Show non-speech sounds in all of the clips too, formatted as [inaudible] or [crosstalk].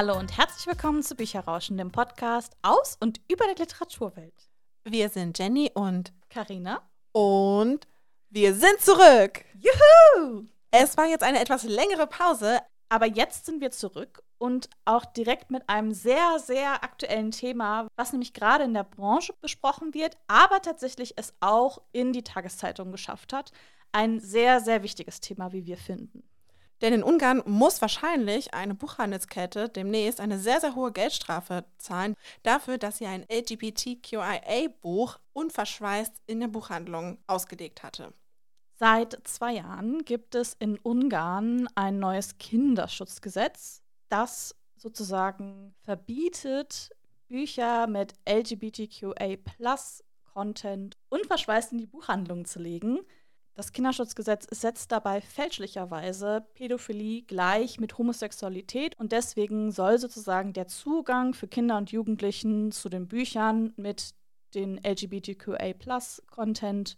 Hallo und herzlich willkommen zu Bücherrauschen, dem Podcast aus und über der Literaturwelt. Wir sind Jenny und Karina. Und wir sind zurück. Juhu! Es war jetzt eine etwas längere Pause, aber jetzt sind wir zurück und auch direkt mit einem sehr, sehr aktuellen Thema, was nämlich gerade in der Branche besprochen wird, aber tatsächlich es auch in die Tageszeitung geschafft hat. Ein sehr, sehr wichtiges Thema, wie wir finden. Denn in Ungarn muss wahrscheinlich eine Buchhandelskette demnächst eine sehr, sehr hohe Geldstrafe zahlen dafür, dass sie ein LGBTQIA-Buch unverschweißt in der Buchhandlung ausgelegt hatte. Seit zwei Jahren gibt es in Ungarn ein neues Kinderschutzgesetz, das sozusagen verbietet, Bücher mit LGBTQA-Content unverschweißt in die Buchhandlung zu legen. Das Kinderschutzgesetz setzt dabei fälschlicherweise Pädophilie gleich mit Homosexualität und deswegen soll sozusagen der Zugang für Kinder und Jugendlichen zu den Büchern mit den LGBTQA-Content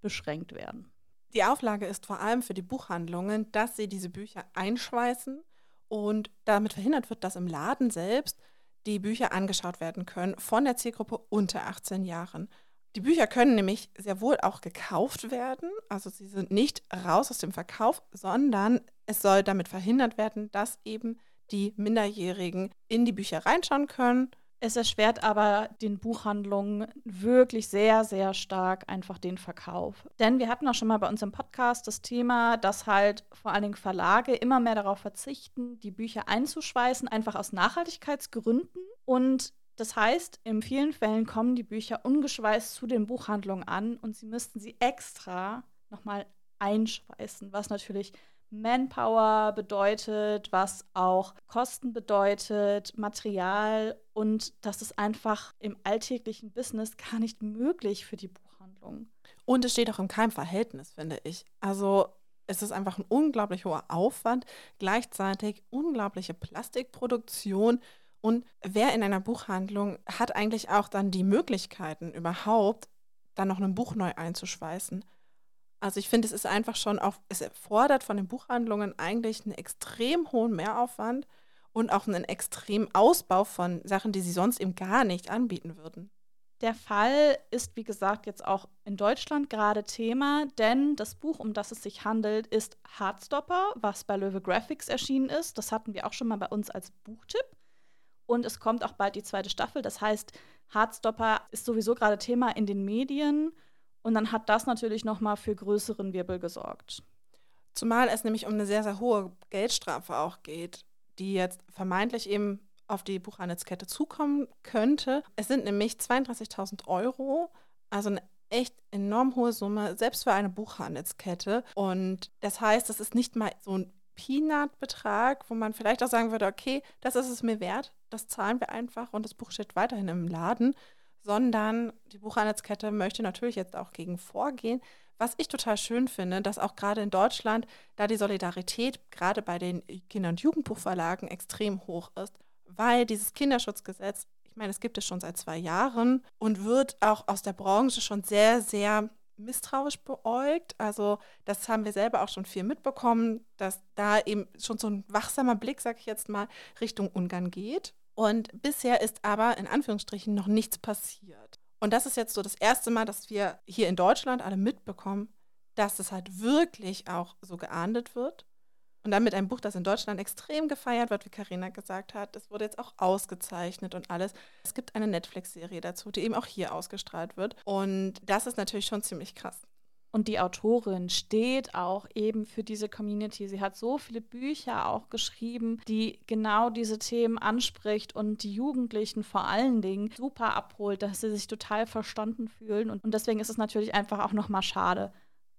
beschränkt werden. Die Auflage ist vor allem für die Buchhandlungen, dass sie diese Bücher einschweißen und damit verhindert wird, dass im Laden selbst die Bücher angeschaut werden können von der Zielgruppe unter 18 Jahren. Die Bücher können nämlich sehr wohl auch gekauft werden. Also sie sind nicht raus aus dem Verkauf, sondern es soll damit verhindert werden, dass eben die Minderjährigen in die Bücher reinschauen können. Es erschwert aber den Buchhandlungen wirklich sehr, sehr stark einfach den Verkauf. Denn wir hatten auch schon mal bei uns im Podcast das Thema, dass halt vor allen Dingen Verlage immer mehr darauf verzichten, die Bücher einzuschweißen, einfach aus Nachhaltigkeitsgründen. Und das heißt, in vielen Fällen kommen die Bücher ungeschweißt zu den Buchhandlungen an und sie müssten sie extra nochmal einschweißen, was natürlich Manpower bedeutet, was auch Kosten bedeutet, Material und das ist einfach im alltäglichen Business [laughs] gar nicht möglich für die Buchhandlung. Und es steht auch in keinem Verhältnis, finde ich. Also es ist einfach ein unglaublich hoher Aufwand, gleichzeitig unglaubliche Plastikproduktion und wer in einer Buchhandlung hat eigentlich auch dann die Möglichkeiten überhaupt, dann noch ein Buch neu einzuschweißen? Also ich finde, es ist einfach schon auch, es erfordert von den Buchhandlungen eigentlich einen extrem hohen Mehraufwand und auch einen extremen Ausbau von Sachen, die sie sonst eben gar nicht anbieten würden. Der Fall ist, wie gesagt, jetzt auch in Deutschland gerade Thema, denn das Buch, um das es sich handelt, ist Hardstopper, was bei Löwe Graphics erschienen ist. Das hatten wir auch schon mal bei uns als Buchtipp. Und es kommt auch bald die zweite Staffel. Das heißt, Hardstopper ist sowieso gerade Thema in den Medien. Und dann hat das natürlich nochmal für größeren Wirbel gesorgt. Zumal es nämlich um eine sehr, sehr hohe Geldstrafe auch geht, die jetzt vermeintlich eben auf die Buchhandelskette zukommen könnte. Es sind nämlich 32.000 Euro, also eine echt enorm hohe Summe, selbst für eine Buchhandelskette. Und das heißt, das ist nicht mal so ein Peanut-Betrag, wo man vielleicht auch sagen würde, okay, das ist es mir wert, das zahlen wir einfach und das Buch steht weiterhin im Laden, sondern die Buchhandelskette möchte natürlich jetzt auch gegen vorgehen. Was ich total schön finde, dass auch gerade in Deutschland, da die Solidarität gerade bei den Kinder- und Jugendbuchverlagen extrem hoch ist, weil dieses Kinderschutzgesetz, ich meine, es gibt es schon seit zwei Jahren und wird auch aus der Branche schon sehr, sehr misstrauisch beäugt. Also das haben wir selber auch schon viel mitbekommen, dass da eben schon so ein wachsamer Blick, sag ich jetzt mal, Richtung Ungarn geht. Und bisher ist aber in Anführungsstrichen noch nichts passiert. Und das ist jetzt so das erste Mal, dass wir hier in Deutschland alle mitbekommen, dass es halt wirklich auch so geahndet wird. Und damit ein Buch, das in Deutschland extrem gefeiert wird, wie Karina gesagt hat. Es wurde jetzt auch ausgezeichnet und alles. Es gibt eine Netflix-Serie dazu, die eben auch hier ausgestrahlt wird. Und das ist natürlich schon ziemlich krass. Und die Autorin steht auch eben für diese Community. Sie hat so viele Bücher auch geschrieben, die genau diese Themen anspricht und die Jugendlichen vor allen Dingen super abholt, dass sie sich total verstanden fühlen. Und, und deswegen ist es natürlich einfach auch nochmal schade,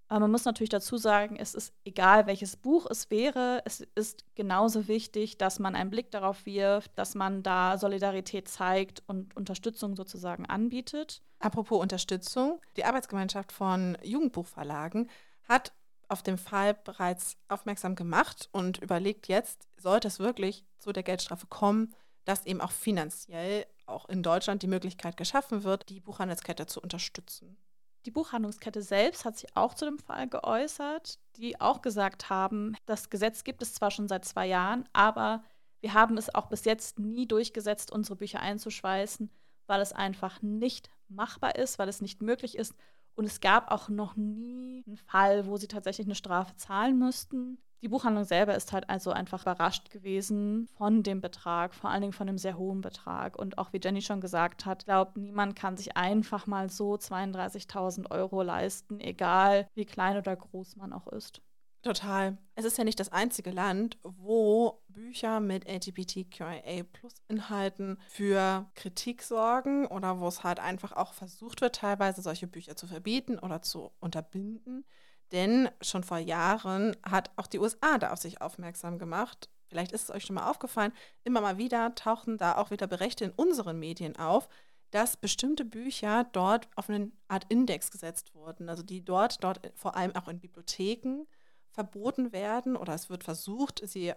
aber man muss natürlich dazu sagen, es ist egal, welches Buch es wäre, es ist genauso wichtig, dass man einen Blick darauf wirft, dass man da Solidarität zeigt und Unterstützung sozusagen anbietet. Apropos Unterstützung, die Arbeitsgemeinschaft von Jugendbuchverlagen hat auf den Fall bereits aufmerksam gemacht und überlegt jetzt, sollte es wirklich zu der Geldstrafe kommen, dass eben auch finanziell auch in Deutschland die Möglichkeit geschaffen wird, die Buchhandelskette zu unterstützen. Die Buchhandlungskette selbst hat sich auch zu dem Fall geäußert, die auch gesagt haben, das Gesetz gibt es zwar schon seit zwei Jahren, aber Wir haben es auch bis jetzt nie durchgesetzt, unsere Bücher einzuschweißen, weil es einfach nicht machbar ist, weil es nicht möglich ist. Und es gab auch noch nie einen Fall, wo sie tatsächlich eine Strafe zahlen müssten. Die Buchhandlung selber ist halt also einfach überrascht gewesen von dem Betrag, vor allen Dingen von einem sehr hohen Betrag. Und auch wie Jenny schon gesagt hat, glaubt niemand kann sich einfach mal so 32.000 Euro leisten, egal wie klein oder groß man auch ist. Total. Es ist ja nicht das einzige Land, wo Bücher mit LGBTQIA-Plus-Inhalten für Kritik sorgen oder wo es halt einfach auch versucht wird, teilweise solche Bücher zu verbieten oder zu unterbinden. Denn schon vor Jahren hat auch die USA da auf sich aufmerksam gemacht. Vielleicht ist es euch schon mal aufgefallen, immer mal wieder tauchen da auch wieder Berichte in unseren Medien auf, dass bestimmte Bücher dort auf eine Art Index gesetzt wurden. Also die dort, dort vor allem auch in Bibliotheken verboten werden oder es wird versucht, sie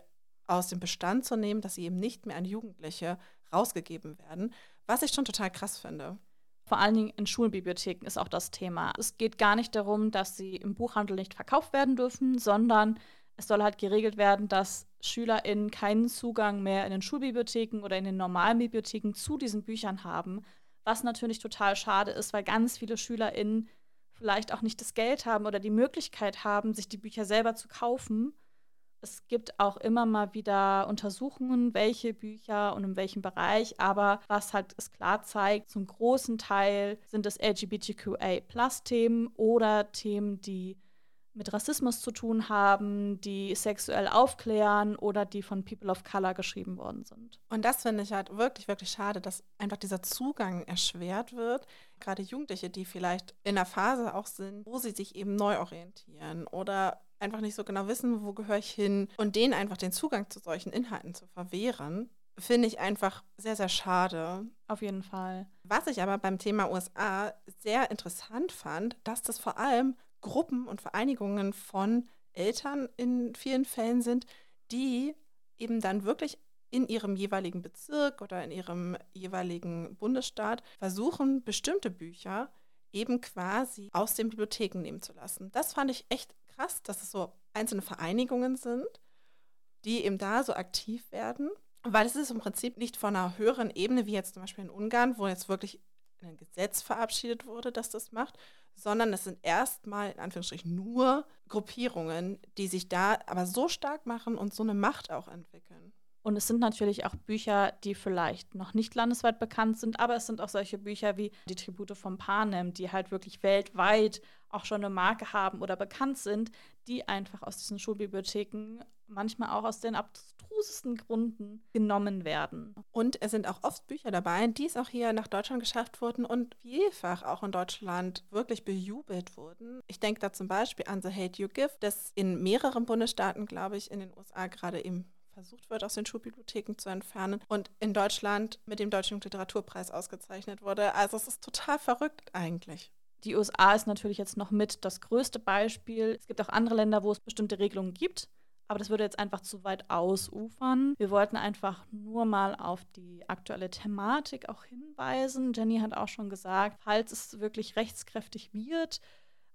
aus dem Bestand zu nehmen, dass sie eben nicht mehr an Jugendliche rausgegeben werden, was ich schon total krass finde. Vor allen Dingen in Schulbibliotheken ist auch das Thema. Es geht gar nicht darum, dass sie im Buchhandel nicht verkauft werden dürfen, sondern es soll halt geregelt werden, dass SchülerInnen keinen Zugang mehr in den Schulbibliotheken oder in den normalen Bibliotheken zu diesen Büchern haben. Was natürlich total schade ist, weil ganz viele SchülerInnen vielleicht auch nicht das Geld haben oder die Möglichkeit haben, sich die Bücher selber zu kaufen. Es gibt auch immer mal wieder Untersuchungen, welche Bücher und in welchem Bereich, aber was halt es klar zeigt, zum großen Teil sind es LGBTQA-Plus-Themen oder Themen, die mit Rassismus zu tun haben, die sexuell aufklären oder die von People of Color geschrieben worden sind. Und das finde ich halt wirklich, wirklich schade, dass einfach dieser Zugang erschwert wird. Gerade Jugendliche, die vielleicht in einer Phase auch sind, wo sie sich eben neu orientieren oder einfach nicht so genau wissen, wo gehöre ich hin und denen einfach den Zugang zu solchen Inhalten zu verwehren, finde ich einfach sehr, sehr schade. Auf jeden Fall. Was ich aber beim Thema USA sehr interessant fand, dass das vor allem Gruppen und Vereinigungen von Eltern in vielen Fällen sind, die eben dann wirklich in ihrem jeweiligen Bezirk oder in ihrem jeweiligen Bundesstaat versuchen, bestimmte Bücher eben quasi aus den Bibliotheken nehmen zu lassen. Das fand ich echt krass, dass es so einzelne Vereinigungen sind, die eben da so aktiv werden, weil es ist im Prinzip nicht von einer höheren Ebene, wie jetzt zum Beispiel in Ungarn, wo jetzt wirklich ein Gesetz verabschiedet wurde, das das macht, sondern es sind erstmal in Anführungsstrichen nur Gruppierungen, die sich da aber so stark machen und so eine Macht auch entwickeln. Und es sind natürlich auch Bücher, die vielleicht noch nicht landesweit bekannt sind, aber es sind auch solche Bücher wie die Tribute von Panem, die halt wirklich weltweit auch schon eine Marke haben oder bekannt sind, die einfach aus diesen Schulbibliotheken manchmal auch aus den abstrusesten Gründen genommen werden. Und es sind auch oft Bücher dabei, die es auch hier nach Deutschland geschafft wurden und vielfach auch in Deutschland wirklich bejubelt wurden. Ich denke da zum Beispiel an The Hate You Give, das in mehreren Bundesstaaten, glaube ich, in den USA gerade eben versucht wird, aus den Schulbibliotheken zu entfernen und in Deutschland mit dem Deutschen Literaturpreis ausgezeichnet wurde. Also es ist total verrückt eigentlich. Die USA ist natürlich jetzt noch mit das größte Beispiel. Es gibt auch andere Länder, wo es bestimmte Regelungen gibt. Aber das würde jetzt einfach zu weit ausufern. Wir wollten einfach nur mal auf die aktuelle Thematik auch hinweisen. Jenny hat auch schon gesagt, falls es wirklich rechtskräftig wird,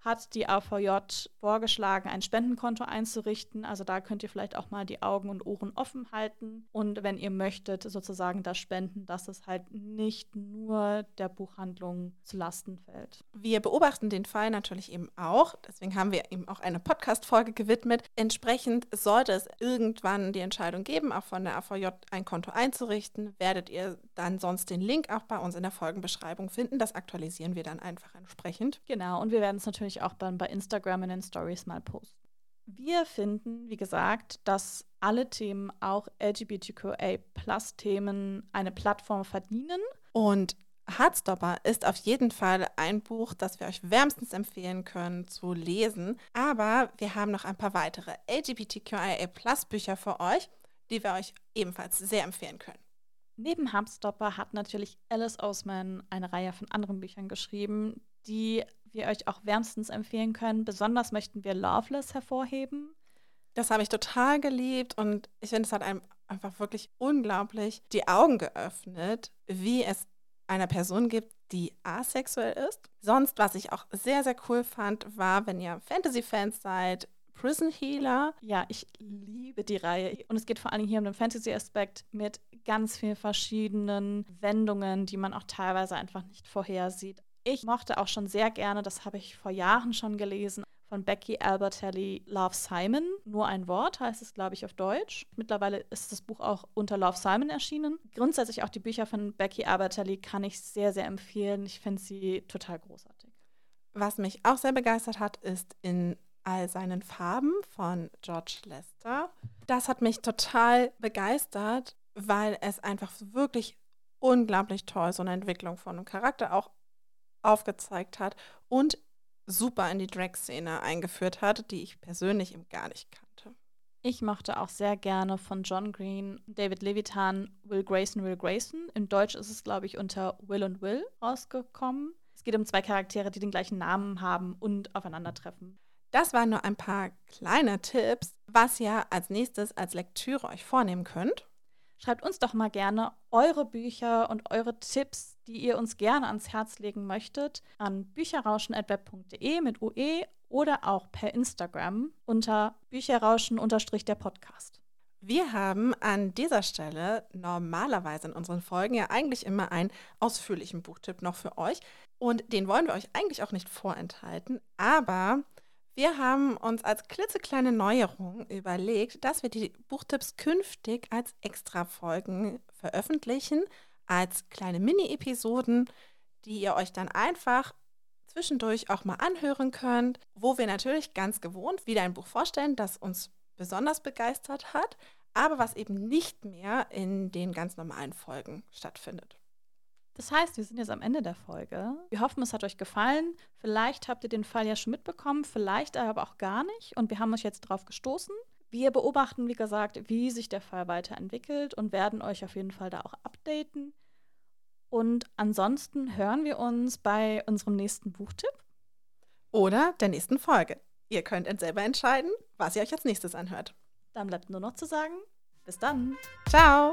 hat die AVJ vorgeschlagen, ein Spendenkonto einzurichten. Also da könnt ihr vielleicht auch mal die Augen und Ohren offen halten. Und wenn ihr möchtet, sozusagen das spenden, dass es halt nicht nur der Buchhandlung zu Lasten fällt. Wir beobachten den Fall natürlich eben auch. Deswegen haben wir eben auch eine Podcast-Folge gewidmet. Entsprechend sollte es irgendwann die Entscheidung geben, auch von der AVJ ein Konto einzurichten, werdet ihr dann sonst den Link auch bei uns in der Folgenbeschreibung finden. Das aktualisieren wir dann einfach entsprechend. Genau, und wir werden es natürlich natürlich auch dann bei Instagram in den Stories mal posten. Wir finden, wie gesagt, dass alle Themen, auch LGBTQA-Plus-Themen, eine Plattform verdienen. Und Hardstopper ist auf jeden Fall ein Buch, das wir euch wärmstens empfehlen können zu lesen. Aber wir haben noch ein paar weitere LGBTQIA-Plus-Bücher für euch, die wir euch ebenfalls sehr empfehlen können. Neben Hubstopper hat natürlich Alice Osman eine Reihe von anderen Büchern geschrieben, die wir euch auch wärmstens empfehlen können. Besonders möchten wir Loveless hervorheben. Das habe ich total geliebt und ich finde, es hat einem einfach wirklich unglaublich die Augen geöffnet, wie es einer Person gibt, die asexuell ist. Sonst, was ich auch sehr, sehr cool fand, war, wenn ihr Fantasy-Fans seid, Prison Healer. Ja, ich liebe die Reihe. Und es geht vor allem hier um den Fantasy-Aspekt mit ganz vielen verschiedenen Wendungen, die man auch teilweise einfach nicht vorhersieht. Ich mochte auch schon sehr gerne, das habe ich vor Jahren schon gelesen, von Becky Albertelli Love Simon. Nur ein Wort heißt es, glaube ich, auf Deutsch. Mittlerweile ist das Buch auch unter Love Simon erschienen. Grundsätzlich auch die Bücher von Becky Albertelli kann ich sehr, sehr empfehlen. Ich finde sie total großartig. Was mich auch sehr begeistert hat, ist in all seinen Farben von George Lester. Das hat mich total begeistert, weil es einfach wirklich unglaublich toll so eine Entwicklung von einem Charakter auch aufgezeigt hat und super in die Drag-Szene eingeführt hat, die ich persönlich eben gar nicht kannte. Ich mochte auch sehr gerne von John Green, David Levitan, Will Grayson, Will Grayson. Im Deutsch ist es, glaube ich, unter Will und Will rausgekommen. Es geht um zwei Charaktere, die den gleichen Namen haben und aufeinandertreffen. Das waren nur ein paar kleine Tipps, was ihr als nächstes als Lektüre euch vornehmen könnt. Schreibt uns doch mal gerne eure Bücher und eure Tipps, die ihr uns gerne ans Herz legen möchtet, an bücherrauschen.web.de mit UE oder auch per Instagram unter bücherrauschen-der Podcast. Wir haben an dieser Stelle normalerweise in unseren Folgen ja eigentlich immer einen ausführlichen Buchtipp noch für euch. Und den wollen wir euch eigentlich auch nicht vorenthalten. Aber wir haben uns als klitzekleine Neuerung überlegt, dass wir die Buchtipps künftig als Extra-Folgen veröffentlichen, als kleine Mini-Episoden, die ihr euch dann einfach zwischendurch auch mal anhören könnt, wo wir natürlich ganz gewohnt wieder ein Buch vorstellen, das uns besonders begeistert hat, aber was eben nicht mehr in den ganz normalen Folgen stattfindet. Das heißt, wir sind jetzt am Ende der Folge. Wir hoffen, es hat euch gefallen. Vielleicht habt ihr den Fall ja schon mitbekommen, vielleicht aber auch gar nicht. Und wir haben euch jetzt drauf gestoßen. Wir beobachten, wie gesagt, wie sich der Fall weiterentwickelt und werden euch auf jeden Fall da auch updaten. Und ansonsten hören wir uns bei unserem nächsten Buchtipp. Oder der nächsten Folge. Ihr könnt selber entscheiden, was ihr euch als nächstes anhört. Dann bleibt nur noch zu sagen, bis dann. Ciao.